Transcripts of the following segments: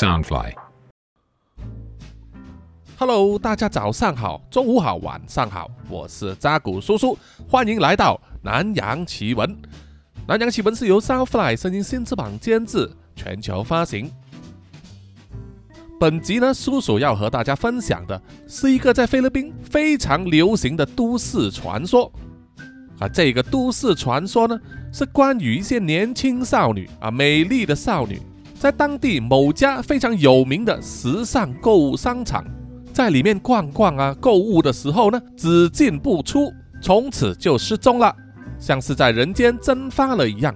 Soundfly。Hello，大家早上好，中午好，晚上好，我是扎古叔叔，欢迎来到南洋奇闻。南洋奇闻是由 Soundfly 声音新翅膀监制，全球发行。本集呢，叔叔要和大家分享的是一个在菲律宾非常流行的都市传说。啊，这个都市传说呢，是关于一些年轻少女啊，美丽的少女，在当地某家非常有名的时尚购物商场，在里面逛逛啊，购物的时候呢，只进不出，从此就失踪了，像是在人间蒸发了一样。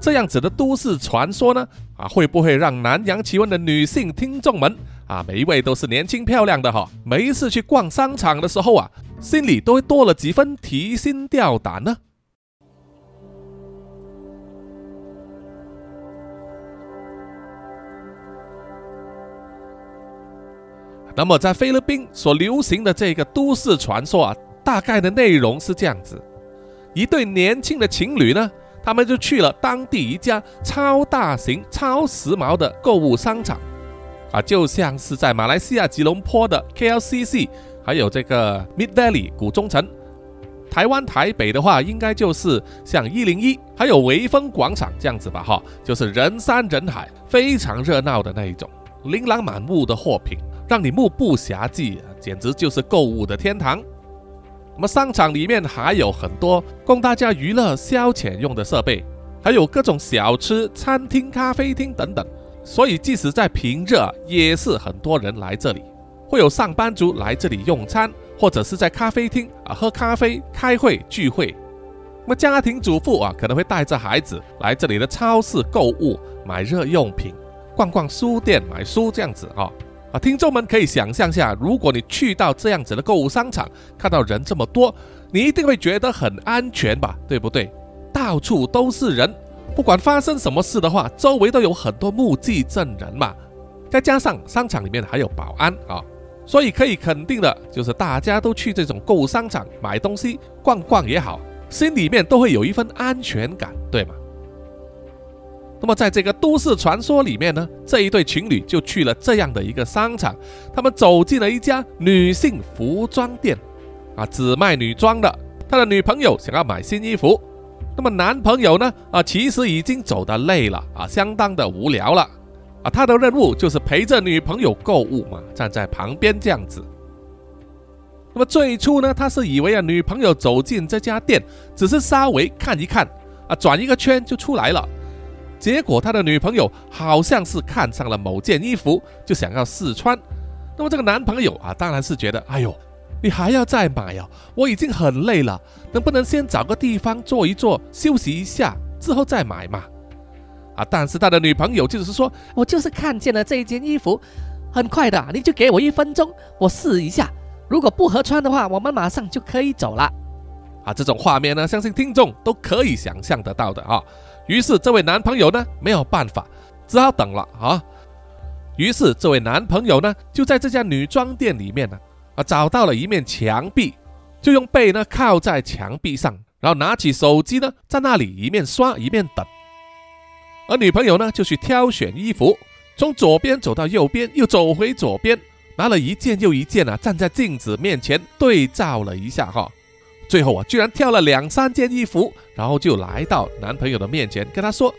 这样子的都市传说呢，啊，会不会让南洋奇闻的女性听众们啊，每一位都是年轻漂亮的哈，每一次去逛商场的时候啊，心里都会多了几分提心吊胆呢？那么，在菲律宾所流行的这个都市传说啊，大概的内容是这样子：一对年轻的情侣呢，他们就去了当地一家超大型、超时髦的购物商场，啊，就像是在马来西亚吉隆坡的 KLCC，还有这个 Mid Valley 古中城。台湾台北的话，应该就是像一零一，还有微风广场这样子吧，哈，就是人山人海，非常热闹的那一种，琳琅满目的货品。让你目不暇接，简直就是购物的天堂。那么商场里面还有很多供大家娱乐消遣用的设备，还有各种小吃、餐厅、咖啡厅等等。所以即使在平日，也是很多人来这里。会有上班族来这里用餐，或者是在咖啡厅啊喝咖啡、开会、聚会。那么家庭主妇啊可能会带着孩子来这里的超市购物，买日用品，逛逛书店买书这样子啊。啊，听众们可以想象下，如果你去到这样子的购物商场，看到人这么多，你一定会觉得很安全吧？对不对？到处都是人，不管发生什么事的话，周围都有很多目击证人嘛。再加上商场里面还有保安啊，所以可以肯定的就是，大家都去这种购物商场买东西、逛逛也好，心里面都会有一份安全感，对吗？那么，在这个都市传说里面呢，这一对情侣就去了这样的一个商场，他们走进了一家女性服装店，啊，只卖女装的。他的女朋友想要买新衣服，那么男朋友呢，啊，其实已经走得累了，啊，相当的无聊了，啊，他的任务就是陪着女朋友购物嘛，站在旁边这样子。那么最初呢，他是以为啊，女朋友走进这家店只是稍微看一看，啊，转一个圈就出来了。结果他的女朋友好像是看上了某件衣服，就想要试穿。那么这个男朋友啊，当然是觉得，哎呦，你还要再买啊？我已经很累了，能不能先找个地方坐一坐，休息一下，之后再买嘛？啊，但是他的女朋友就是说，我就是看见了这一件衣服，很快的，你就给我一分钟，我试一下，如果不合穿的话，我们马上就可以走了。啊，这种画面呢，相信听众都可以想象得到的啊。于是这位男朋友呢没有办法，只好等了啊。于是这位男朋友呢就在这家女装店里面呢啊找到了一面墙壁，就用背呢靠在墙壁上，然后拿起手机呢在那里一面刷一面等。而女朋友呢就去挑选衣服，从左边走到右边，又走回左边，拿了一件又一件啊站在镜子面前对照了一下哈。最后啊，居然挑了两三件衣服，然后就来到男朋友的面前，跟他说：“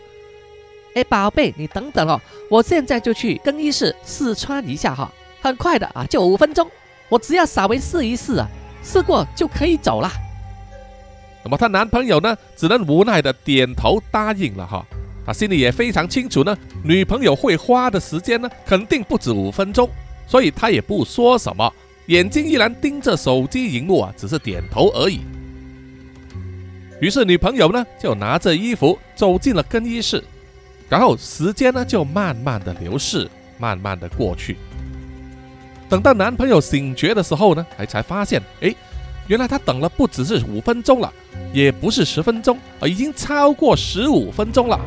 哎，宝贝，你等等哦，我现在就去更衣室试穿一下哈，很快的啊，就五分钟，我只要稍微试一试啊，试过就可以走了。”那么她男朋友呢，只能无奈的点头答应了哈。他心里也非常清楚呢，女朋友会花的时间呢，肯定不止五分钟，所以他也不说什么。眼睛依然盯着手机荧幕啊，只是点头而已。于是女朋友呢，就拿着衣服走进了更衣室，然后时间呢就慢慢的流逝，慢慢的过去。等到男朋友醒觉的时候呢，还才发现，哎，原来他等了不只是五分钟了，也不是十分钟，啊，已经超过十五分钟了。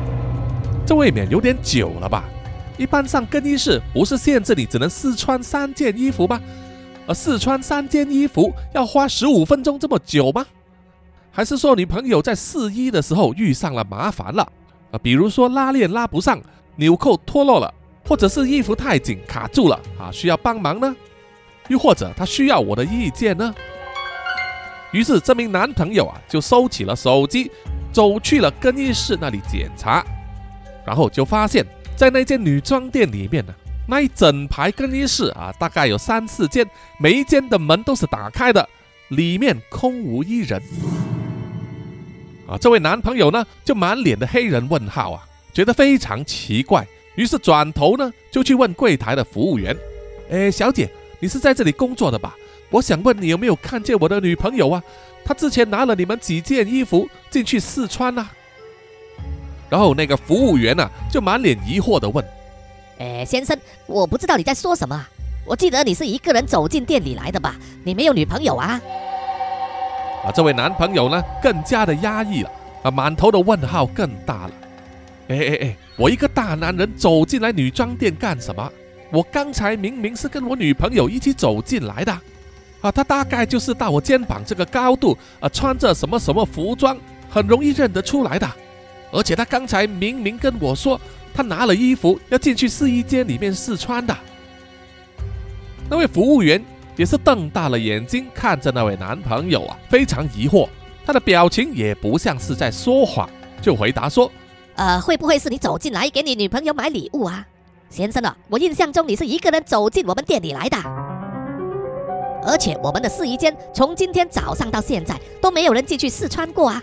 这未免有点久了吧？一般上更衣室不是限制你只能试穿三件衣服吗？而试穿三件衣服要花十五分钟这么久吗？还是说女朋友在试衣的时候遇上了麻烦了啊？比如说拉链拉不上，纽扣脱落了，或者是衣服太紧卡住了啊，需要帮忙呢？又或者他需要我的意见呢？于是这名男朋友啊，就收起了手机，走去了更衣室那里检查，然后就发现，在那间女装店里面呢，那一整排更衣室啊，大概有三四间，每一间的门都是打开的，里面空无一人。啊，这位男朋友呢，就满脸的黑人问号啊，觉得非常奇怪，于是转头呢，就去问柜台的服务员：“哎，小姐，你是在这里工作的吧？我想问你有没有看见我的女朋友啊？她之前拿了你们几件衣服进去试穿啊？”然后那个服务员呢，就满脸疑惑的问：“哎，先生，我不知道你在说什么。我记得你是一个人走进店里来的吧？你没有女朋友啊？”啊，这位男朋友呢，更加的压抑了，啊，满头的问号更大了。哎哎哎，我一个大男人走进来女装店干什么？我刚才明明是跟我女朋友一起走进来的，啊，她大概就是到我肩膀这个高度，啊，穿着什么什么服装，很容易认得出来的。而且她刚才明明跟我说，她拿了衣服要进去试衣间里面试穿的。那位服务员。也是瞪大了眼睛看着那位男朋友啊，非常疑惑，他的表情也不像是在说谎，就回答说：“呃，会不会是你走进来给你女朋友买礼物啊，先生啊？我印象中你是一个人走进我们店里来的，而且我们的试衣间从今天早上到现在都没有人进去试穿过啊。”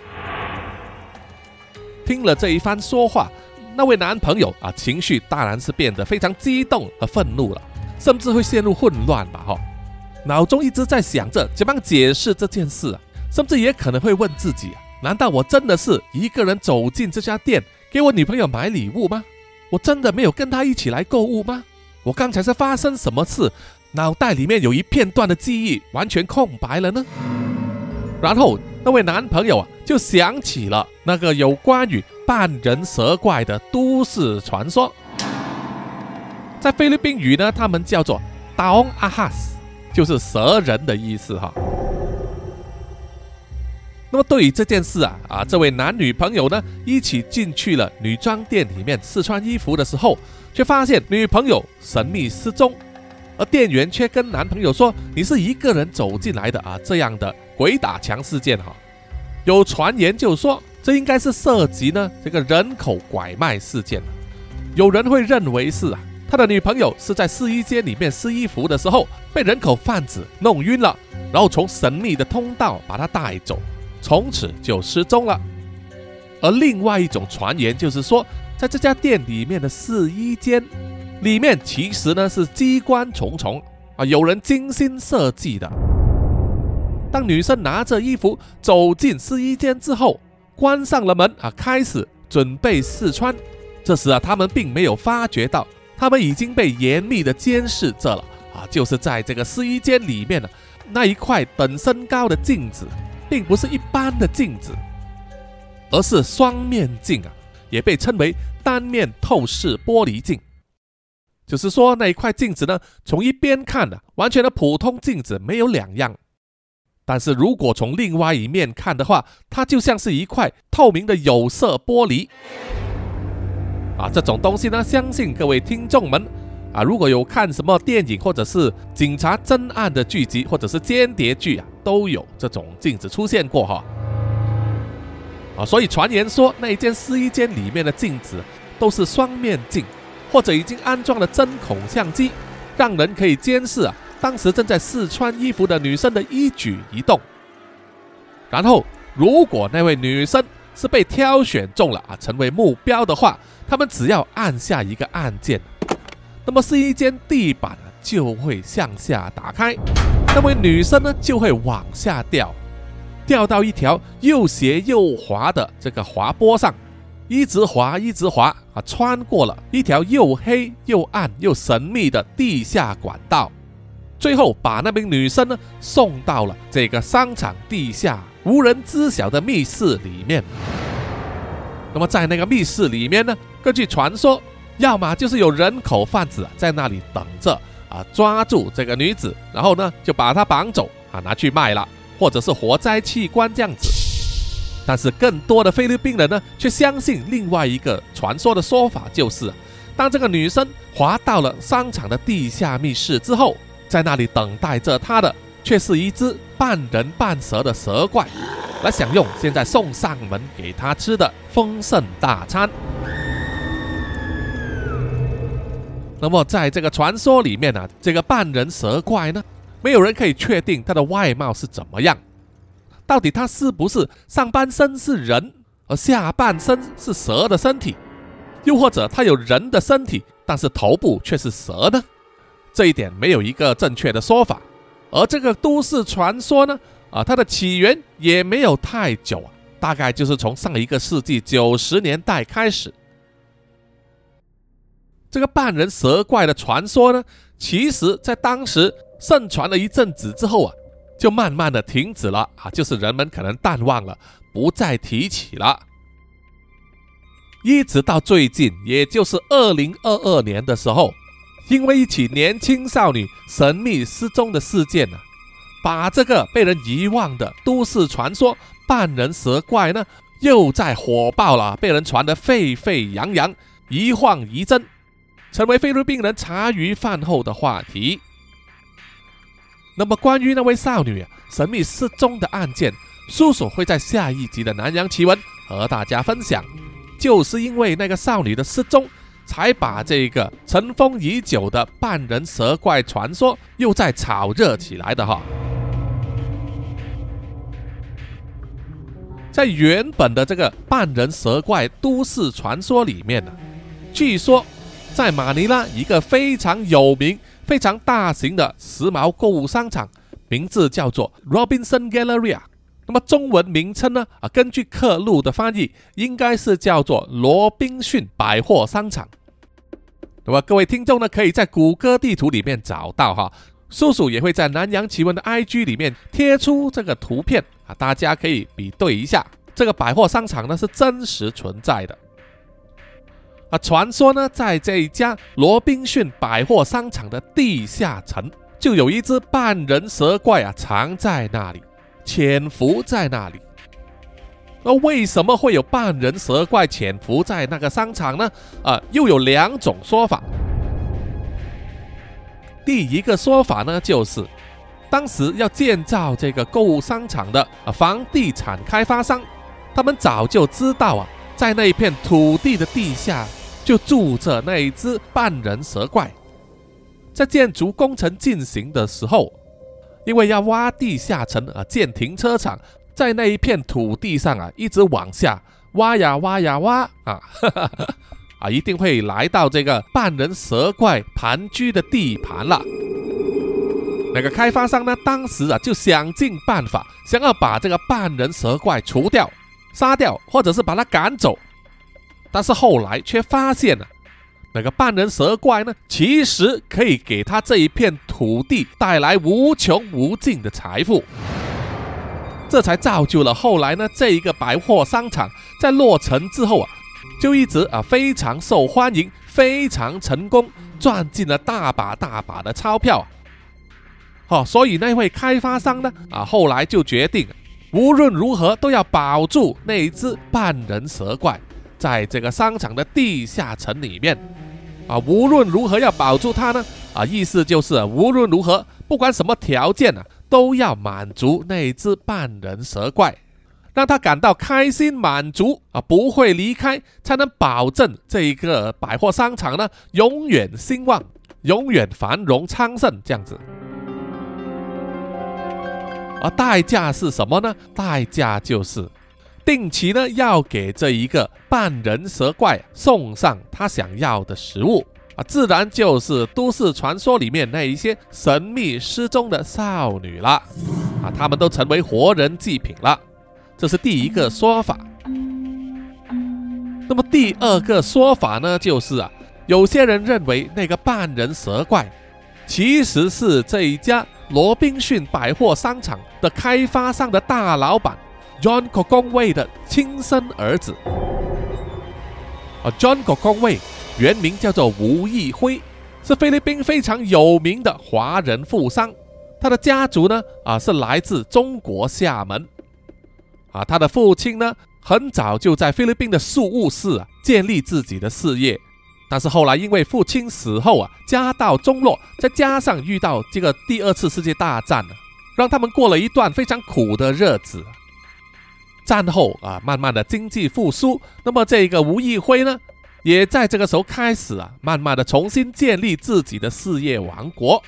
听了这一番说话，那位男朋友啊，情绪当然是变得非常激动和愤怒了，甚至会陷入混乱吧？哈。脑中一直在想着怎么解释这件事啊，甚至也可能会问自己：难道我真的是一个人走进这家店给我女朋友买礼物吗？我真的没有跟她一起来购物吗？我刚才是发生什么事？脑袋里面有一片段的记忆完全空白了呢？然后那位男朋友啊，就想起了那个有关于半人蛇怪的都市传说，在菲律宾语呢，他们叫做 d a o n ahas”。就是蛇人的意思哈。那么对于这件事啊啊，这位男女朋友呢一起进去了女装店里面试穿衣服的时候，却发现女朋友神秘失踪，而店员却跟男朋友说：“你是一个人走进来的啊。”这样的鬼打墙事件哈，有传言就说这应该是涉及呢这个人口拐卖事件，有人会认为是啊。他的女朋友是在试衣间里面试衣服的时候，被人口贩子弄晕了，然后从神秘的通道把她带走，从此就失踪了。而另外一种传言就是说，在这家店里面的试衣间里面，其实呢是机关重重啊，有人精心设计的。当女生拿着衣服走进试衣间之后，关上了门啊，开始准备试穿。这时啊，他们并没有发觉到。他们已经被严密的监视着了啊！就是在这个试衣间里面呢，那一块等身高的镜子，并不是一般的镜子，而是双面镜啊，也被称为单面透视玻璃镜。就是说，那一块镜子呢，从一边看呢，完全的普通镜子没有两样；但是如果从另外一面看的话，它就像是一块透明的有色玻璃。啊，这种东西呢，相信各位听众们啊，如果有看什么电影或者是警察侦案的剧集，或者是间谍剧啊，都有这种镜子出现过哈。啊，所以传言说那一间试衣间里面的镜子都是双面镜，或者已经安装了针孔相机，让人可以监视啊当时正在试穿衣服的女生的一举一动。然后，如果那位女生是被挑选中了啊，成为目标的话，他们只要按下一个按键，那么试衣间地板就会向下打开，那位女生呢就会往下掉，掉到一条又斜又滑的这个滑坡上，一直滑一直滑啊，穿过了一条又黑又暗又神秘的地下管道，最后把那名女生呢送到了这个商场地下无人知晓的密室里面。那么在那个密室里面呢？根据传说，要么就是有人口贩子在那里等着啊，抓住这个女子，然后呢就把她绑走啊，拿去卖了，或者是活摘器官这样子。但是更多的菲律宾人呢，却相信另外一个传说的说法，就是当这个女生滑到了商场的地下密室之后，在那里等待着他的却是一只半人半蛇的蛇怪，来享用现在送上门给他吃的丰盛大餐。那么，在这个传说里面呢，这个半人蛇怪呢，没有人可以确定它的外貌是怎么样。到底它是不是上半身是人，而下半身是蛇的身体？又或者它有人的身体，但是头部却是蛇呢？这一点没有一个正确的说法。而这个都市传说呢，啊，它的起源也没有太久啊，大概就是从上一个世纪九十年代开始。这个半人蛇怪的传说呢，其实在当时盛传了一阵子之后啊，就慢慢的停止了啊，就是人们可能淡忘了，不再提起了。一直到最近，也就是二零二二年的时候，因为一起年轻少女神秘失踪的事件呢，把这个被人遗忘的都市传说半人蛇怪呢，又在火爆了，被人传得沸沸扬扬，一晃一真。成为菲律宾人茶余饭后的话题。那么，关于那位少女神秘失踪的案件，叔叔会在下一集的南洋奇闻和大家分享。就是因为那个少女的失踪，才把这个尘封已久的半人蛇怪传说又再炒热起来的哈。在原本的这个半人蛇怪都市传说里面呢，据说。在马尼拉一个非常有名、非常大型的时髦购物商场，名字叫做 Robinson Galleria。那么中文名称呢？啊，根据刻录的翻译，应该是叫做罗宾逊百货商场。那么各位听众呢，可以在谷歌地图里面找到哈，叔叔也会在南洋奇闻的 IG 里面贴出这个图片啊，大家可以比对一下，这个百货商场呢是真实存在的。啊，传说呢，在这一家罗宾逊百货商场的地下层，就有一只半人蛇怪啊，藏在那里，潜伏在那里。那为什么会有半人蛇怪潜伏在那个商场呢？啊，又有两种说法。第一个说法呢，就是当时要建造这个购物商场的房地产开发商，他们早就知道啊，在那一片土地的地下。就住着那一只半人蛇怪，在建筑工程进行的时候，因为要挖地下层啊，建停车场，在那一片土地上啊，一直往下挖呀挖呀挖啊，啊，一定会来到这个半人蛇怪盘踞的地盘了。那个开发商呢，当时啊，就想尽办法，想要把这个半人蛇怪除掉、杀掉，或者是把它赶走。但是后来却发现了，那个半人蛇怪呢，其实可以给他这一片土地带来无穷无尽的财富，这才造就了后来呢，这一个百货商场在落成之后啊，就一直啊非常受欢迎，非常成功，赚进了大把大把的钞票。好，所以那位开发商呢，啊后来就决定，无论如何都要保住那一只半人蛇怪。在这个商场的地下城里面，啊，无论如何要保住它呢？啊，意思就是无论如何，不管什么条件呢，都要满足那只半人蛇怪，让他感到开心满足啊，不会离开，才能保证这一个百货商场呢永远兴旺，永远繁荣昌盛这样子。而代价是什么呢？代价就是。定期呢，要给这一个半人蛇怪送上他想要的食物啊，自然就是都市传说里面那一些神秘失踪的少女了啊，他们都成为活人祭品了，这是第一个说法。那么第二个说法呢，就是啊，有些人认为那个半人蛇怪其实是这一家罗宾逊百货商场的开发商的大老板。John c o c o n w a y 的亲生儿子啊，John c o c o n w a y 原名叫做吴义辉，是菲律宾非常有名的华人富商。他的家族呢啊是来自中国厦门啊，他的父亲呢很早就在菲律宾的宿务市啊建立自己的事业，但是后来因为父亲死后啊，家道中落，再加上遇到这个第二次世界大战呢，让他们过了一段非常苦的日子。战后啊，慢慢的经济复苏，那么这个吴亦辉呢，也在这个时候开始啊，慢慢的重新建立自己的事业王国。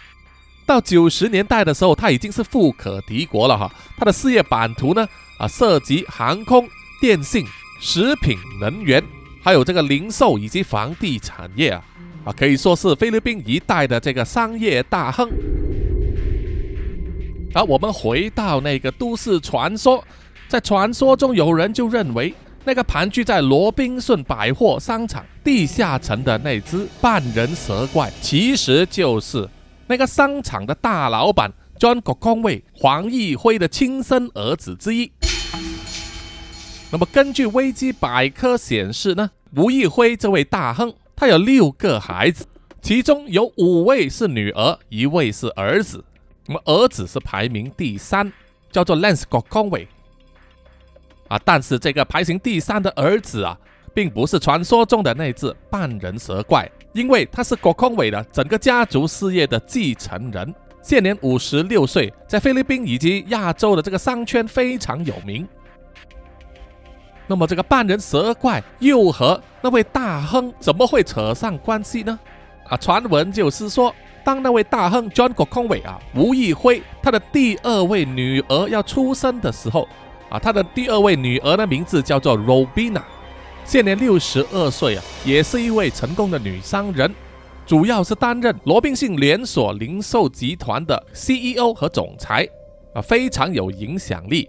到九十年代的时候，他已经是富可敌国了哈。他的事业版图呢，啊，涉及航空、电信、食品、能源。还有这个零售以及房地产业啊，啊，可以说是菲律宾一带的这个商业大亨。好我们回到那个都市传说，在传说中有人就认为，那个盘踞在罗宾逊百货商场地下层的那只半人蛇怪，其实就是那个商场的大老板 John 国空位黄义辉的亲生儿子之一。那么根据维基百科显示呢，吴义辉这位大亨，他有六个孩子，其中有五位是女儿，一位是儿子。那么儿子是排名第三，叫做 Lance 国空伟啊。但是这个排行第三的儿子啊，并不是传说中的那只半人蛇怪，因为他是国空伟的整个家族事业的继承人，现年五十六岁，在菲律宾以及亚洲的这个商圈非常有名。那么这个半人蛇怪又和那位大亨怎么会扯上关系呢？啊，传闻就是说，当那位大亨 John 国空伟啊，吴亦辉他的第二位女儿要出生的时候，啊，他的第二位女儿的名字叫做 Robina，现年六十二岁啊，也是一位成功的女商人，主要是担任罗宾逊连锁零售集团的 CEO 和总裁，啊，非常有影响力。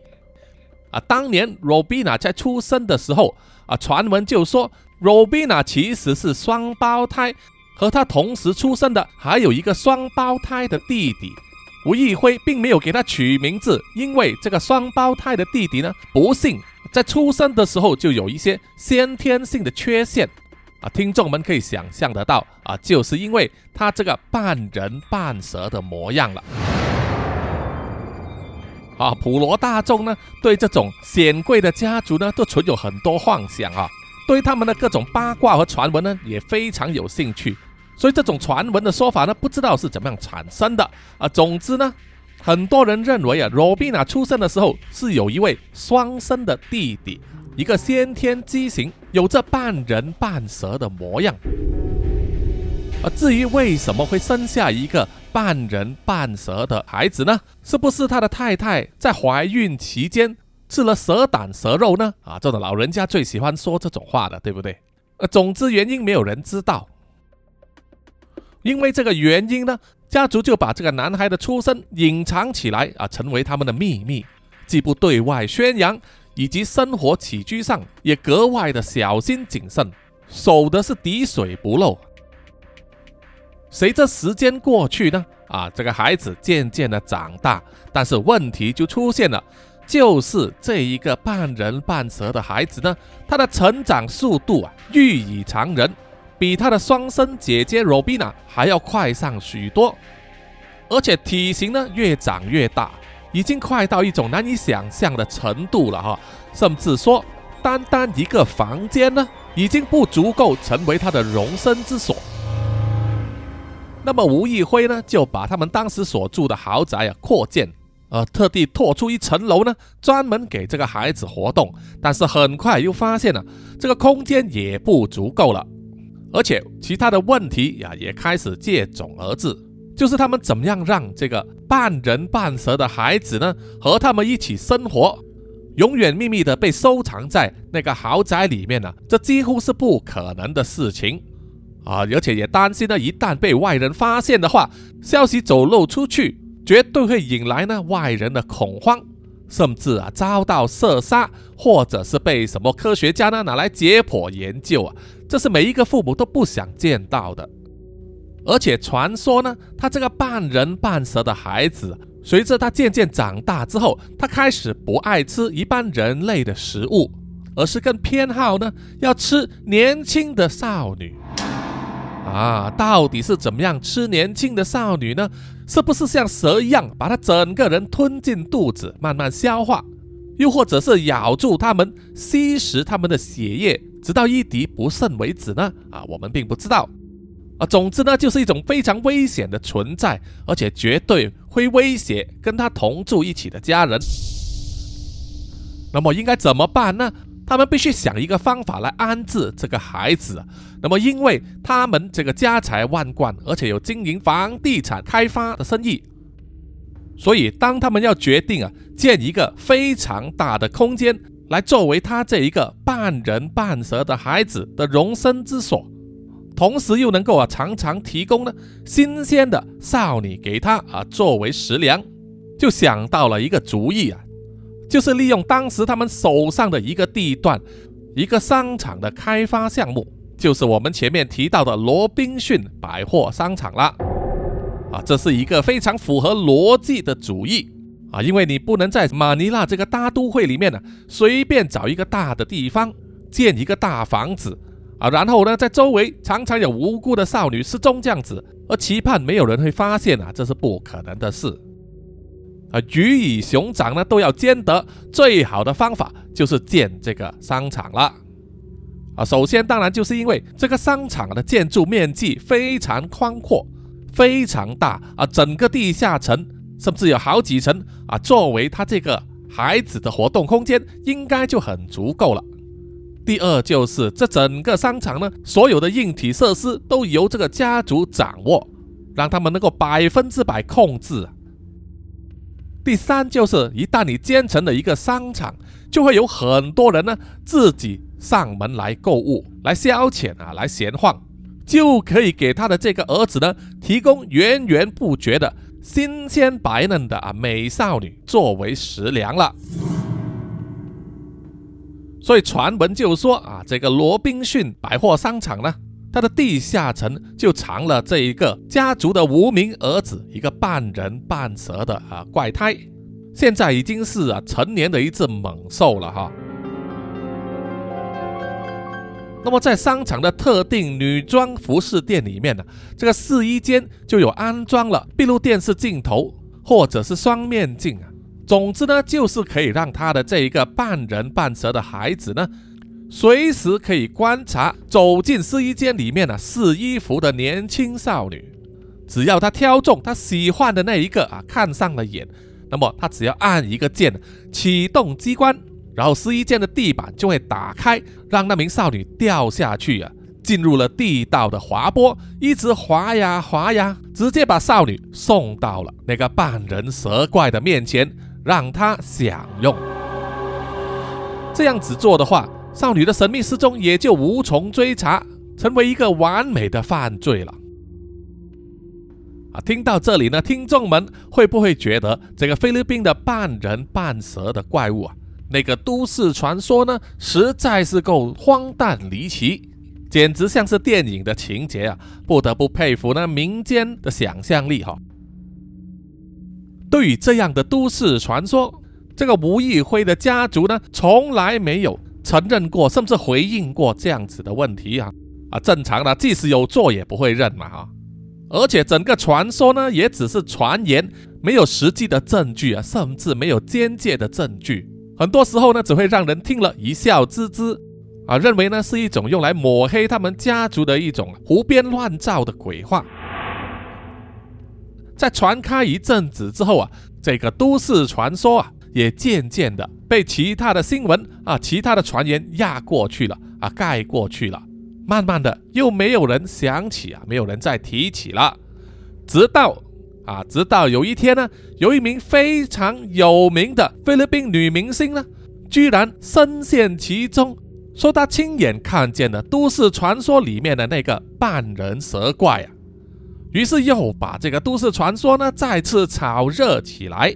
啊，当年 Robina 在出生的时候，啊，传闻就说 Robina 其实是双胞胎，和她同时出生的还有一个双胞胎的弟弟。吴亦辉并没有给他取名字，因为这个双胞胎的弟弟呢，不幸在出生的时候就有一些先天性的缺陷。啊，听众们可以想象得到，啊，就是因为他这个半人半蛇的模样了。啊，普罗大众呢，对这种显贵的家族呢，都存有很多幻想啊，对他们的各种八卦和传闻呢，也非常有兴趣。所以这种传闻的说法呢，不知道是怎么样产生的啊。总之呢，很多人认为啊，罗宾娜出生的时候是有一位双生的弟弟，一个先天畸形，有着半人半蛇的模样。啊至于为什么会生下一个半人半蛇的孩子呢？是不是他的太太在怀孕期间吃了蛇胆蛇肉呢？啊，这种老人家最喜欢说这种话的，对不对？呃，总之原因没有人知道。因为这个原因呢，家族就把这个男孩的出生隐藏起来啊，成为他们的秘密，既不对外宣扬，以及生活起居上也格外的小心谨慎，守的是滴水不漏。随着时间过去呢，啊，这个孩子渐渐的长大，但是问题就出现了，就是这一个半人半蛇的孩子呢，他的成长速度啊，异于常人，比他的双生姐姐 Robina 还要快上许多，而且体型呢越长越大，已经快到一种难以想象的程度了哈，甚至说，单单一个房间呢，已经不足够成为他的容身之所。那么吴义辉呢，就把他们当时所住的豪宅啊扩建，呃，特地拓出一层楼呢，专门给这个孩子活动。但是很快又发现了这个空间也不足够了，而且其他的问题呀也开始接踵而至，就是他们怎么样让这个半人半蛇的孩子呢和他们一起生活，永远秘密的被收藏在那个豪宅里面呢？这几乎是不可能的事情。啊，而且也担心呢，一旦被外人发现的话，消息走漏出去，绝对会引来呢外人的恐慌，甚至啊遭到射杀，或者是被什么科学家呢拿来解剖研究啊，这是每一个父母都不想见到的。而且传说呢，他这个半人半蛇的孩子，随着他渐渐长大之后，他开始不爱吃一般人类的食物，而是更偏好呢要吃年轻的少女。啊，到底是怎么样吃年轻的少女呢？是不是像蛇一样把他整个人吞进肚子，慢慢消化？又或者是咬住他们，吸食他们的血液，直到一滴不剩为止呢？啊，我们并不知道。啊，总之呢，就是一种非常危险的存在，而且绝对会威胁跟他同住一起的家人。那么应该怎么办呢？他们必须想一个方法来安置这个孩子。那么，因为他们这个家财万贯，而且有经营房地产开发的生意，所以当他们要决定啊，建一个非常大的空间来作为他这一个半人半蛇的孩子的容身之所。同时又能够啊常常提供呢新鲜的少女给他啊作为食粮，就想到了一个主意啊，就是利用当时他们手上的一个地段，一个商场的开发项目，就是我们前面提到的罗宾逊百货商场啦。啊，这是一个非常符合逻辑的主意啊，因为你不能在马尼拉这个大都会里面呢随便找一个大的地方建一个大房子。啊，然后呢，在周围常常有无辜的少女失踪这样子，而期盼没有人会发现啊，这是不可能的事。啊，鱼与熊掌呢都要兼得，最好的方法就是建这个商场了。啊，首先当然就是因为这个商场的建筑面积非常宽阔，非常大啊，整个地下层甚至有好几层啊，作为他这个孩子的活动空间，应该就很足够了。第二就是这整个商场呢，所有的硬体设施都由这个家族掌握，让他们能够百分之百控制。第三就是一旦你建成了一个商场，就会有很多人呢自己上门来购物、来消遣啊、来闲晃，就可以给他的这个儿子呢提供源源不绝的新鲜白嫩的啊美少女作为食粮了。所以传闻就说啊，这个罗宾逊百货商场呢，它的地下层就藏了这一个家族的无名儿子，一个半人半蛇的啊怪胎，现在已经是啊成年的一只猛兽了哈。那么在商场的特定女装服饰店里面呢，这个试衣间就有安装了闭路电视镜头或者是双面镜啊。总之呢，就是可以让他的这一个半人半蛇的孩子呢，随时可以观察走进试衣间里面呢试衣服的年轻少女。只要他挑中他喜欢的那一个啊，看上了眼，那么他只要按一个键，启动机关，然后试衣间的地板就会打开，让那名少女掉下去啊，进入了地道的滑坡，一直滑呀滑呀，直接把少女送到了那个半人蛇怪的面前。让他享用，这样子做的话，少女的神秘失踪也就无从追查，成为一个完美的犯罪了。啊，听到这里呢，听众们会不会觉得这个菲律宾的半人半蛇的怪物啊，那个都市传说呢，实在是够荒诞离奇，简直像是电影的情节啊！不得不佩服那民间的想象力哈。对于这样的都市传说，这个吴亦辉的家族呢，从来没有承认过，甚至回应过这样子的问题啊啊！正常的，即使有做也不会认嘛哈。而且整个传说呢，也只是传言，没有实际的证据啊，甚至没有间接的证据。很多时候呢，只会让人听了一笑置之啊，认为呢是一种用来抹黑他们家族的一种胡编乱造的鬼话。在传开一阵子之后啊，这个都市传说啊，也渐渐的被其他的新闻啊、其他的传言压过去了啊，盖过去了。慢慢的，又没有人想起啊，没有人再提起了。直到啊，直到有一天呢，有一名非常有名的菲律宾女明星呢，居然深陷其中，说她亲眼看见了都市传说里面的那个半人蛇怪啊。于是又把这个都市传说呢再次炒热起来。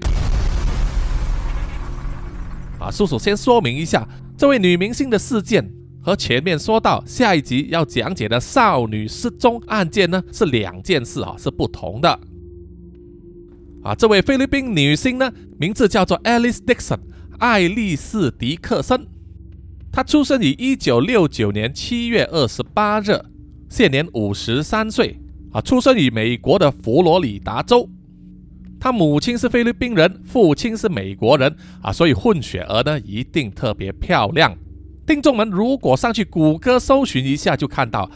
啊，叔叔先说明一下，这位女明星的事件和前面说到下一集要讲解的少女失踪案件呢是两件事啊，是不同的。啊，这位菲律宾女星呢名字叫做 Alice Dixon，爱丽丝·迪克森，她出生于一九六九年七月二十八日，现年五十三岁。啊，出生于美国的佛罗里达州，他母亲是菲律宾人，父亲是美国人啊，所以混血儿呢一定特别漂亮。听众们如果上去谷歌搜寻一下，就看到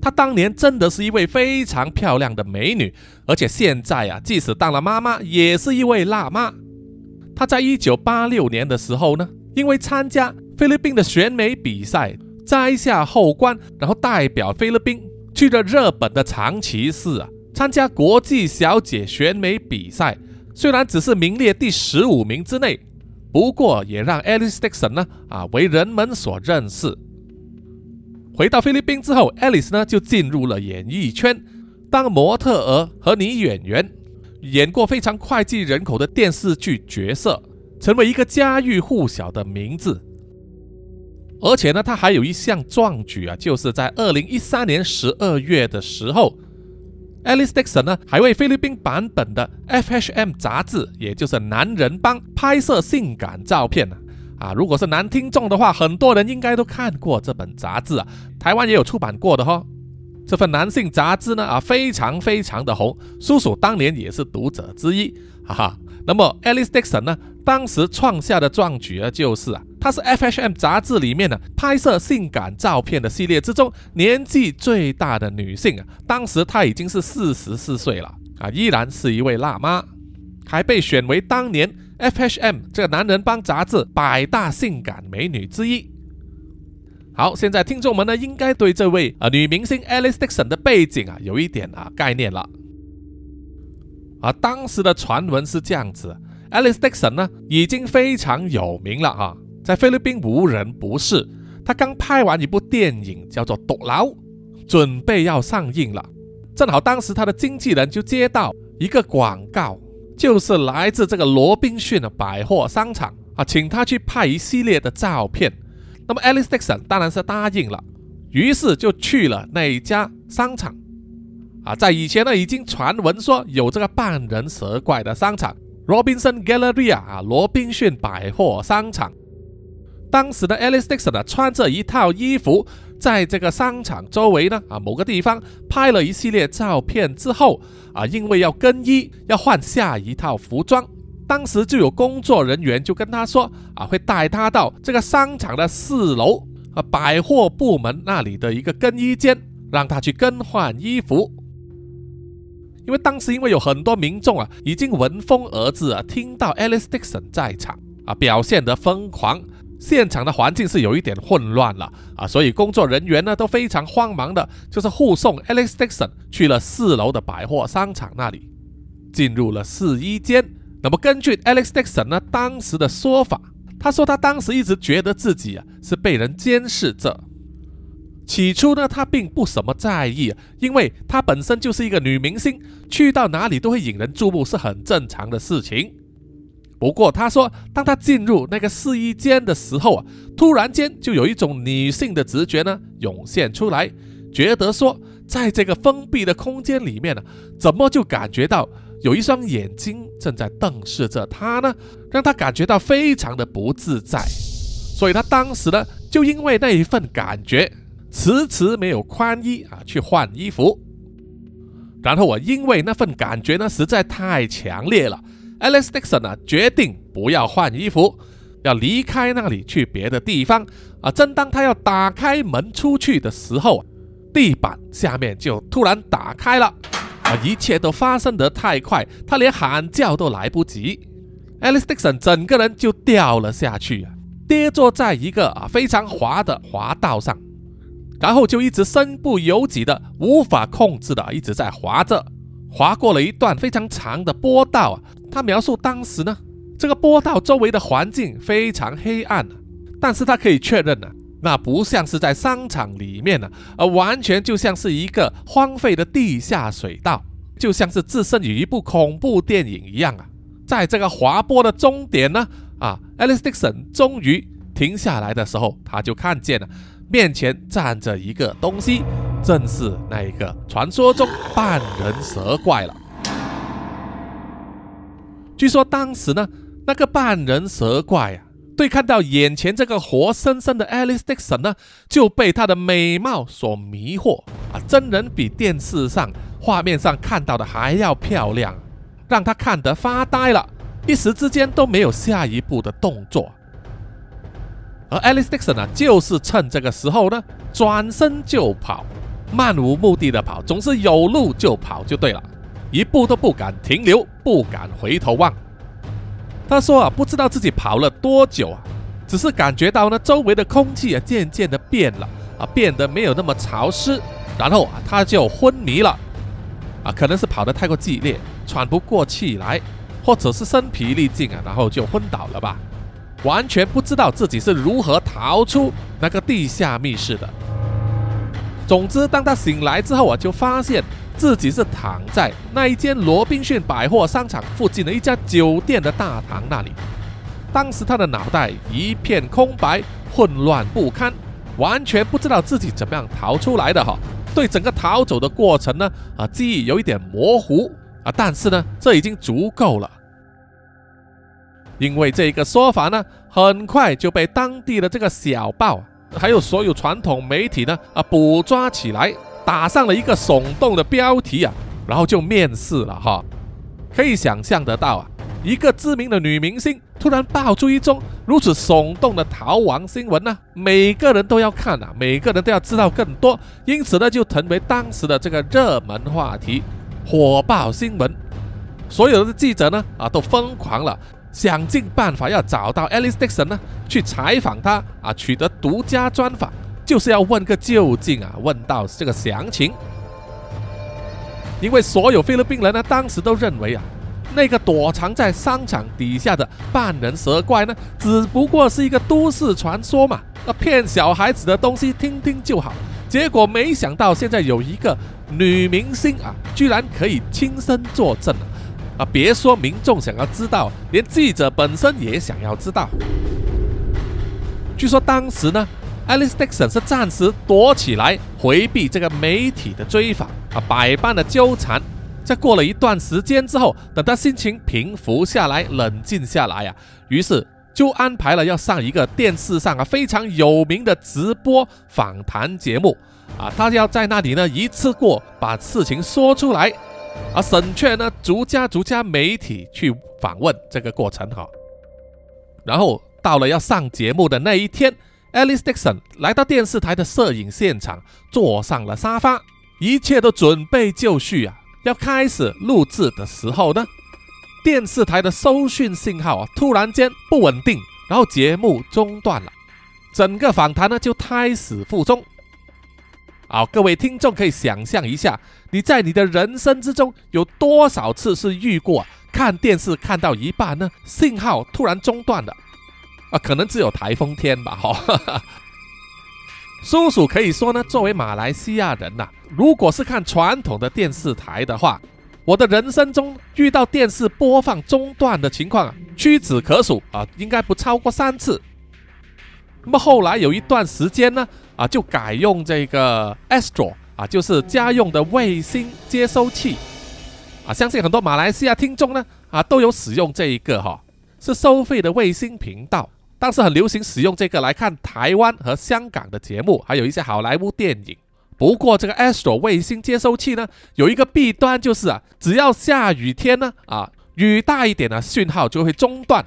她当年真的是一位非常漂亮的美女，而且现在啊，即使当了妈妈，也是一位辣妈。她在一九八六年的时候呢，因为参加菲律宾的选美比赛，摘下后冠，然后代表菲律宾去了日本的长崎市啊。参加国际小姐选美比赛，虽然只是名列第十五名之内，不过也让 Alice Dixon 呢啊为人们所认识。回到菲律宾之后，Alice 呢就进入了演艺圈，当模特儿和女演员，演过非常脍炙人口的电视剧角色，成为一个家喻户晓的名字。而且呢，他还有一项壮举啊，就是在二零一三年十二月的时候。Alice Dixon 呢，还为菲律宾版本的 FHM 杂志，也就是《男人帮》拍摄性感照片呢。啊如果是男听众的话，很多人应该都看过这本杂志啊，台湾也有出版过的哈。这份男性杂志呢，啊，非常非常的红，叔叔当年也是读者之一，哈哈。那么 Alice Dixon 呢？当时创下的壮举啊，就是啊，她是 FHM 杂志里面呢拍摄性感照片的系列之中年纪最大的女性啊。当时她已经是四十四岁了啊，依然是一位辣妈，还被选为当年 FHM 这个男人帮杂志百大性感美女之一。好，现在听众们呢，应该对这位啊女明星 Alice Dixon 的背景啊有一点啊概念了。啊，当时的传闻是这样子，Alice Dixon 呢已经非常有名了啊，在菲律宾无人不识。他刚拍完一部电影叫做《毒牢》，准备要上映了。正好当时他的经纪人就接到一个广告，就是来自这个罗宾逊的百货商场啊，请他去拍一系列的照片。那么 Alice Dixon 当然是答应了，于是就去了那一家商场。啊，在以前呢，已经传闻说有这个半人蛇怪的商场，Robinson Galleria 啊，罗宾逊百货商场。当时的 Alice Dixon 呢，穿着一套衣服，在这个商场周围呢，啊，某个地方拍了一系列照片之后，啊，因为要更衣，要换下一套服装，当时就有工作人员就跟他说，啊，会带他到这个商场的四楼啊，百货部门那里的一个更衣间，让他去更换衣服。因为当时因为有很多民众啊，已经闻风而至啊，听到 Alice Dixon 在场啊，表现得疯狂，现场的环境是有一点混乱了啊，所以工作人员呢都非常慌忙的，就是护送 Alex Dixon 去了四楼的百货商场那里，进入了试衣间。那么根据 Alex Dixon 呢当时的说法，他说他当时一直觉得自己啊是被人监视着。起初呢，他并不什么在意，因为他本身就是一个女明星，去到哪里都会引人注目，是很正常的事情。不过他说，当他进入那个试衣间的时候啊，突然间就有一种女性的直觉呢涌现出来，觉得说，在这个封闭的空间里面呢，怎么就感觉到有一双眼睛正在瞪视着他呢？让他感觉到非常的不自在。所以他当时呢，就因为那一份感觉。迟迟没有宽衣啊，去换衣服。然后我因为那份感觉呢实在太强烈了，Alice Dixon 呢决定不要换衣服，要离开那里去别的地方啊。正当他要打开门出去的时候，地板下面就突然打开了啊！一切都发生得太快，他连喊叫都来不及，Alice Dixon 整个人就掉了下去啊，跌坐在一个啊非常滑的滑道上。然后就一直身不由己的、无法控制的一直在滑着，划过了一段非常长的波道啊。他描述当时呢，这个波道周围的环境非常黑暗但是他可以确认呢，那不像是在商场里面呢，而完全就像是一个荒废的地下水道，就像是置身于一部恐怖电影一样啊。在这个滑坡的终点呢，啊，Alice Dixon 终于停下来的时候，他就看见了。面前站着一个东西，正是那一个传说中半人蛇怪了。据说当时呢，那个半人蛇怪啊，对看到眼前这个活生生的 Alice Dixon 呢，就被她的美貌所迷惑啊！真人比电视上画面上看到的还要漂亮，让他看得发呆了，一时之间都没有下一步的动作。而 Alice Dixon 呢，就是趁这个时候呢，转身就跑，漫无目的的跑，总是有路就跑就对了，一步都不敢停留，不敢回头望。他说啊，不知道自己跑了多久啊，只是感觉到呢，周围的空气啊渐渐的变了啊，变得没有那么潮湿，然后啊，他就昏迷了啊，可能是跑得太过激烈，喘不过气来，或者是身疲力尽啊，然后就昏倒了吧。完全不知道自己是如何逃出那个地下密室的。总之，当他醒来之后啊，就发现自己是躺在那一间罗宾逊百货商场附近的一家酒店的大堂那里。当时他的脑袋一片空白，混乱不堪，完全不知道自己怎么样逃出来的哈。对整个逃走的过程呢，啊，记忆有一点模糊啊，但是呢，这已经足够了。因为这个说法呢，很快就被当地的这个小报，还有所有传统媒体呢啊捕抓起来，打上了一个耸动的标题啊，然后就面世了哈。可以想象得到啊，一个知名的女明星突然爆出一宗如此耸动的逃亡新闻呢，每个人都要看啊，每个人都要知道更多，因此呢，就成为当时的这个热门话题，火爆新闻。所有的记者呢啊都疯狂了。想尽办法要找到 Alice Dixon 呢，去采访他啊，取得独家专访，就是要问个究竟啊，问到这个详情。因为所有菲律宾人呢，当时都认为啊，那个躲藏在商场底下的半人蛇怪呢，只不过是一个都市传说嘛，那骗小孩子的东西听听就好。结果没想到现在有一个女明星啊，居然可以亲身作证了。啊别说民众想要知道，连记者本身也想要知道。据说当时呢，Alice Dixon 是暂时躲起来，回避这个媒体的追访啊，百般的纠缠。在过了一段时间之后，等他心情平复下来，冷静下来呀，于是就安排了要上一个电视上啊非常有名的直播访谈节目啊，他要在那里呢一次过把事情说出来。而沈却呢，逐家逐家媒体去访问这个过程哈，然后到了要上节目的那一天，Alice Dixon 来到电视台的摄影现场，坐上了沙发，一切都准备就绪啊，要开始录制的时候呢，电视台的收讯信号啊突然间不稳定，然后节目中断了，整个访谈呢就胎死腹中。好，各位听众可以想象一下，你在你的人生之中有多少次是遇过看电视看到一半呢，信号突然中断的？啊，可能只有台风天吧。哈，叔叔可以说呢，作为马来西亚人呐，如果是看传统的电视台的话，我的人生中遇到电视播放中断的情况啊，屈指可数啊，应该不超过三次。那么后来有一段时间呢？啊，就改用这个 Astro 啊，就是家用的卫星接收器啊。相信很多马来西亚听众呢啊都有使用这一个哈，是收费的卫星频道。当时很流行使用这个来看台湾和香港的节目，还有一些好莱坞电影。不过这个 Astro 卫星接收器呢，有一个弊端就是啊，只要下雨天呢啊，雨大一点呢，讯号就会中断，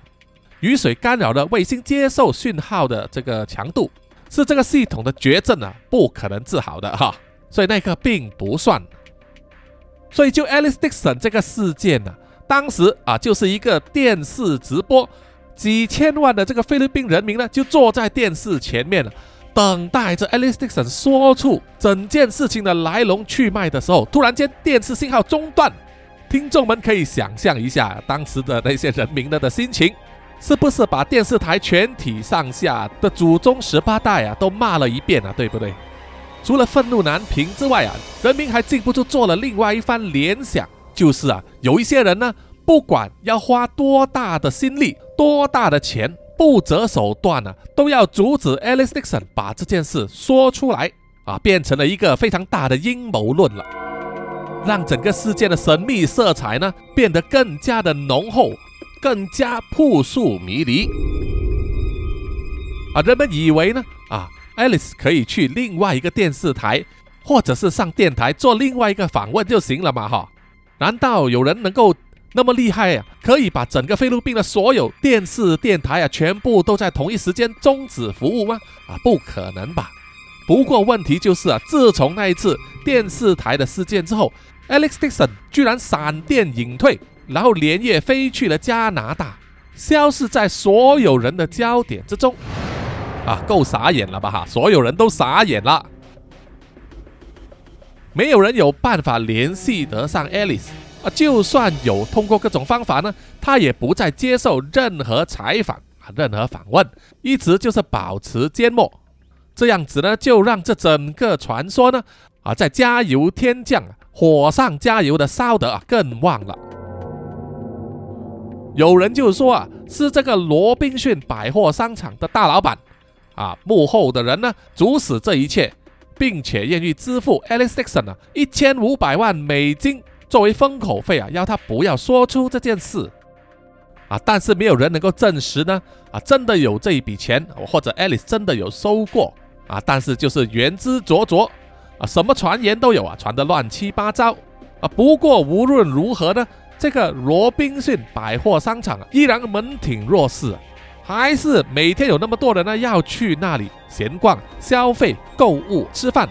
雨水干扰了卫星接受讯号的这个强度。是这个系统的绝症啊，不可能治好的哈，所以那个并不算。所以就 Alice Dixon 这个事件呢，当时啊就是一个电视直播，几千万的这个菲律宾人民呢就坐在电视前面了，等待着 Alice Dixon 说出整件事情的来龙去脉的时候，突然间电视信号中断，听众们可以想象一下当时的那些人民的的心情。是不是把电视台全体上下的祖宗十八代啊都骂了一遍啊？对不对？除了愤怒难平之外啊，人民还禁不住做了另外一番联想，就是啊，有一些人呢，不管要花多大的心力、多大的钱，不择手段呢，都要阻止 Alice Dixon 把这件事说出来啊，变成了一个非常大的阴谋论了，让整个事件的神秘色彩呢变得更加的浓厚。更加扑朔迷离啊！人们以为呢啊，Alice 可以去另外一个电视台，或者是上电台做另外一个访问就行了嘛哈？难道有人能够那么厉害呀，可以把整个菲律宾的所有电视电台啊，全部都在同一时间终止服务吗？啊，不可能吧。不过问题就是啊，自从那一次电视台的事件之后，Alex Dixon 居然闪电隐退，然后连夜飞去了加拿大，消失在所有人的焦点之中。啊，够傻眼了吧哈！所有人都傻眼了，没有人有办法联系得上 Alice。啊，就算有通过各种方法呢，他也不再接受任何采访啊，任何访问，一直就是保持缄默。这样子呢，就让这整个传说呢，啊，在加油添酱，火上加油的烧得啊更旺了。有人就说啊，是这个罗宾逊百货商场的大老板，啊，幕后的人呢，主使这一切，并且愿意支付 Alex Dixon 啊一千五百万美金。作为封口费啊，要他不要说出这件事啊，但是没有人能够证实呢啊，真的有这一笔钱，或者 Alice 真的有收过啊，但是就是言之凿凿啊，什么传言都有啊，传得乱七八糟啊。不过无论如何呢，这个罗宾逊百货商场，依然门庭若市，还是每天有那么多人呢要去那里闲逛、消费、购物、吃饭。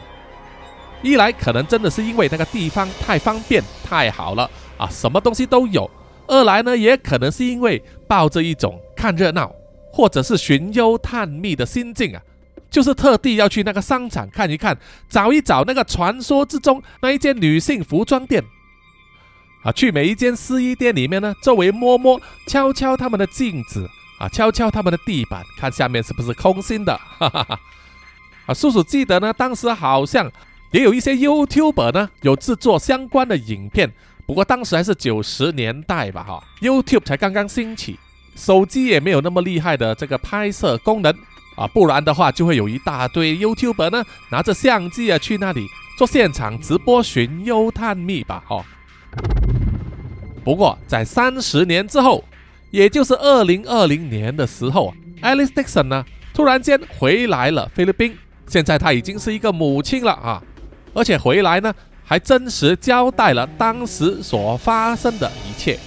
一来可能真的是因为那个地方太方便太好了啊，什么东西都有；二来呢，也可能是因为抱着一种看热闹或者是寻幽探秘的心境啊，就是特地要去那个商场看一看，找一找那个传说之中那一间女性服装店啊，去每一间试衣店里面呢，周围摸摸，敲敲他们的镜子啊，敲敲他们的地板，看下面是不是空心的。哈哈哈。啊，叔叔记得呢，当时好像。也有一些 YouTuber 呢，有制作相关的影片，不过当时还是九十年代吧，哈，YouTube 才刚刚兴起，手机也没有那么厉害的这个拍摄功能啊，不然的话就会有一大堆 YouTuber 呢拿着相机啊去那里做现场直播寻幽探秘吧，哈。不过在三十年之后，也就是二零二零年的时候啊，Alice Dixon 呢突然间回来了菲律宾，现在她已经是一个母亲了啊。而且回来呢，还真实交代了当时所发生的一切。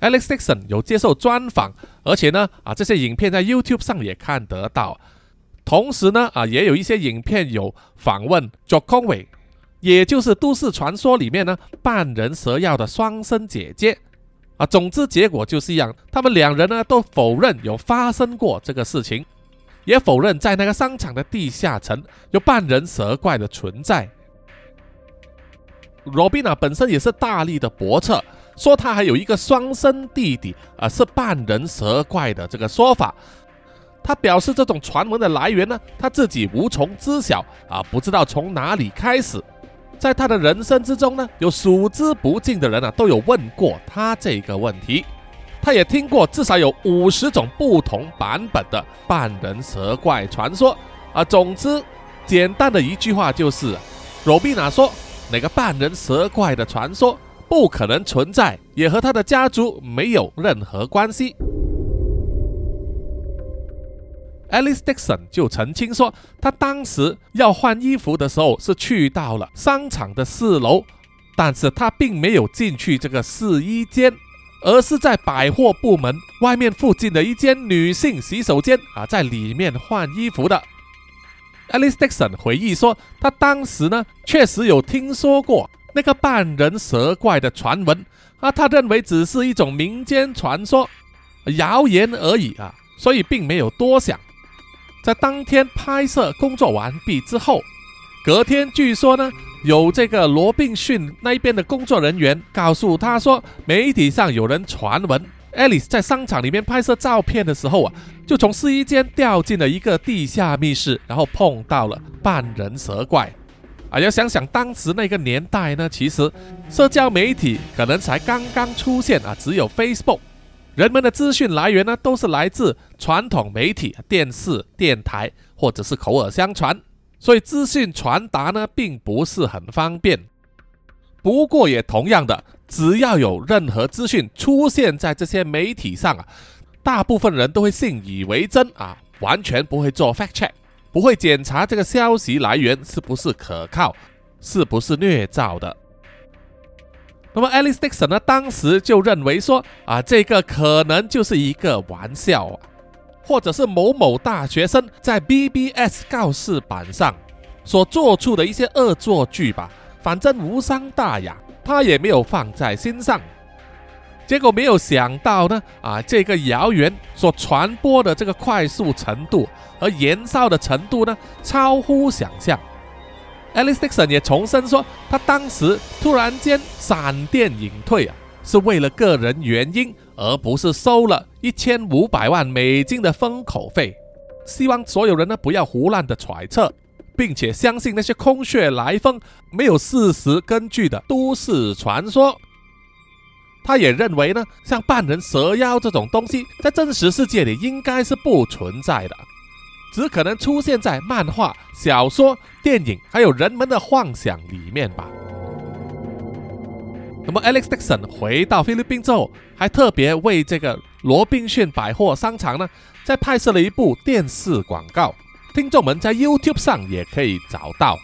Alex Dixon 有接受专访，而且呢，啊，这些影片在 YouTube 上也看得到。同时呢，啊，也有一些影片有访问 Jo Conway，也就是都市传说里面呢半人蛇妖的双生姐姐。啊，总之结果就是一样，他们两人呢都否认有发生过这个事情。也否认在那个商场的地下层有半人蛇怪的存在。罗宾娜本身也是大力的驳斥，说他还有一个双生弟弟啊，是半人蛇怪的这个说法。他表示这种传闻的来源呢，他自己无从知晓啊，不知道从哪里开始。在他的人生之中呢，有数之不尽的人啊，都有问过他这个问题。他也听过至少有五十种不同版本的半人蛇怪传说啊。总之，简单的一句话就是，罗比娜说那个半人蛇怪的传说不可能存在，也和他的家族没有任何关系。Alice Dixon 就澄清说，他当时要换衣服的时候是去到了商场的四楼，但是他并没有进去这个试衣间。而是在百货部门外面附近的一间女性洗手间啊，在里面换衣服的。Alice Dixon 回忆说，他当时呢确实有听说过那个半人蛇怪的传闻啊，他认为只是一种民间传说、谣言而已啊，所以并没有多想。在当天拍摄工作完毕之后，隔天据说呢。有这个罗宾逊那边的工作人员告诉他说，媒体上有人传闻，Alice 在商场里面拍摄照片的时候啊，就从试衣间掉进了一个地下密室，然后碰到了半人蛇怪。啊，要想想当时那个年代呢，其实社交媒体可能才刚刚出现啊，只有 Facebook，人们的资讯来源呢都是来自传统媒体、电视、电台或者是口耳相传。所以资讯传达呢，并不是很方便。不过也同样的，只要有任何资讯出现在这些媒体上啊，大部分人都会信以为真啊，完全不会做 fact check，不会检查这个消息来源是不是可靠，是不是虐造的。那么 Alice Dixon 呢，当时就认为说啊，这个可能就是一个玩笑啊，或者是某某大学生在 BBS 告示板上所做出的一些恶作剧吧，反正无伤大雅，他也没有放在心上。结果没有想到呢，啊，这个谣言所传播的这个快速程度和延烧的程度呢，超乎想象。Alice Dixon 也重申说，他当时突然间闪电隐退啊，是为了个人原因，而不是收了一千五百万美金的封口费。希望所有人呢不要胡乱的揣测，并且相信那些空穴来风、没有事实根据的都市传说。他也认为呢，像半人蛇妖这种东西，在真实世界里应该是不存在的，只可能出现在漫画、小说、电影，还有人们的幻想里面吧。那么，Alex Dixon 回到菲律宾之后，还特别为这个罗宾逊百货商场呢，在拍摄了一部电视广告，听众们在 YouTube 上也可以找到，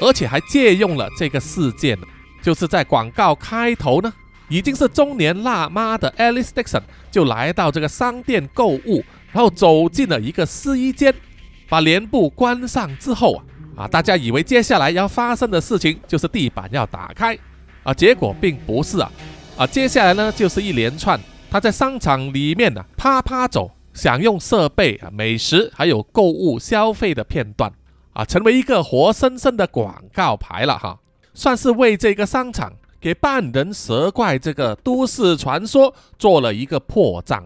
而且还借用了这个事件，就是在广告开头呢。已经是中年辣妈的 Alice Dixon 就来到这个商店购物，然后走进了一个试衣间，把帘布关上之后啊啊，大家以为接下来要发生的事情就是地板要打开啊，结果并不是啊啊，接下来呢就是一连串他在商场里面呢啪啪走，享用设备啊、美食还有购物消费的片段啊，成为一个活生生的广告牌了哈，算是为这个商场。给半人蛇怪这个都市传说做了一个破绽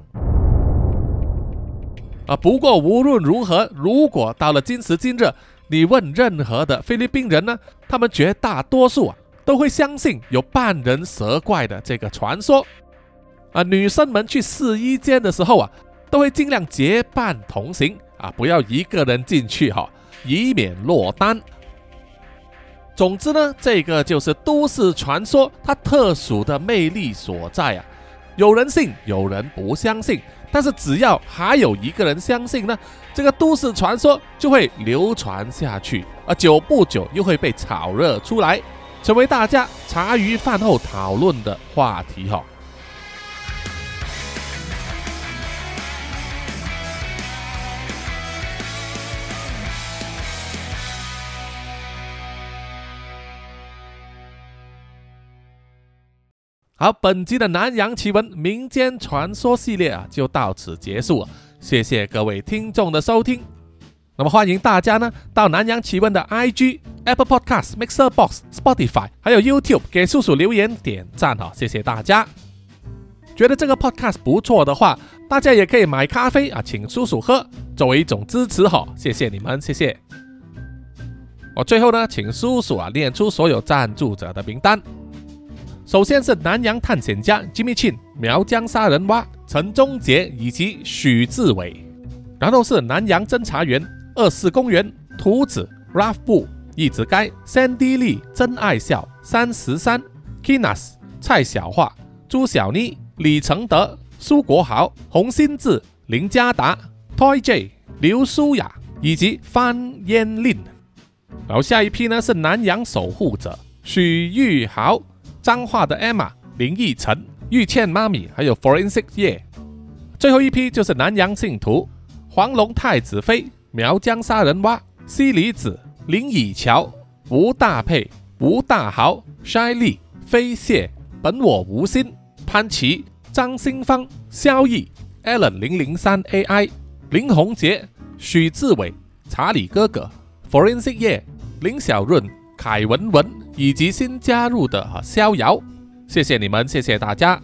啊！不过无论如何，如果到了今时今日，你问任何的菲律宾人呢，他们绝大多数啊都会相信有半人蛇怪的这个传说啊。女生们去试衣间的时候啊，都会尽量结伴同行啊，不要一个人进去哈，以免落单。总之呢，这个就是都市传说它特殊的魅力所在啊！有人信，有人不相信，但是只要还有一个人相信呢，这个都市传说就会流传下去，而久不久又会被炒热出来，成为大家茶余饭后讨论的话题哈。好，本集的南洋奇闻民间传说系列啊，就到此结束。谢谢各位听众的收听。那么欢迎大家呢，到南洋奇闻的 IG、Apple Podcast、Mixer Box、Spotify，还有 YouTube 给叔叔留言点赞哈，谢谢大家。觉得这个 Podcast 不错的话，大家也可以买咖啡啊，请叔叔喝，作为一种支持哈，谢谢你们，谢谢。我最后呢，请叔叔啊念出所有赞助者的名单。首先是南洋探险家 Jimmy Chin、苗疆杀人蛙陈忠杰以及许志伟，然后是南洋侦查员二四公园图子 Ralph 布一直该 Sandy Lee 真爱笑三十三 Kinas 蔡小桦朱小妮李承德苏国豪洪新志林家达 Toy J 刘舒雅以及方嫣令，然后下一批呢是南洋守护者许玉豪。脏话的 Emma、林奕晨、玉倩妈咪，还有 Forensic 叶，最后一批就是南洋信徒黄龙太子妃、苗疆杀人蛙、西里子、林以乔、吴大佩、吴大豪、筛利、飞蟹、本我无心、潘琪、张新芳、萧毅、Allen 零零三 AI、林宏杰、许志伟、查理哥哥、Forensic 叶、林小润、凯文文。以及新加入的啊逍遥，谢谢你们，谢谢大家。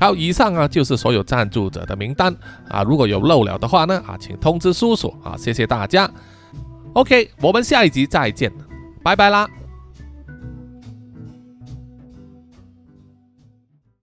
好，以上啊就是所有赞助者的名单啊，如果有漏了的话呢啊，请通知叔叔啊，谢谢大家。OK，我们下一集再见，拜拜啦。